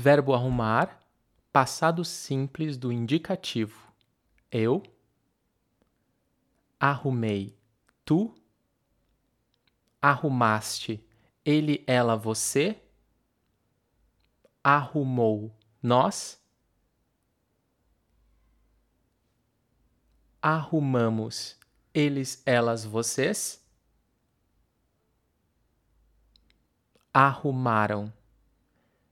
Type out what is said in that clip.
Verbo arrumar, passado simples do indicativo. Eu arrumei. Tu arrumaste. Ele, ela, você arrumou. Nós arrumamos. Eles, elas, vocês arrumaram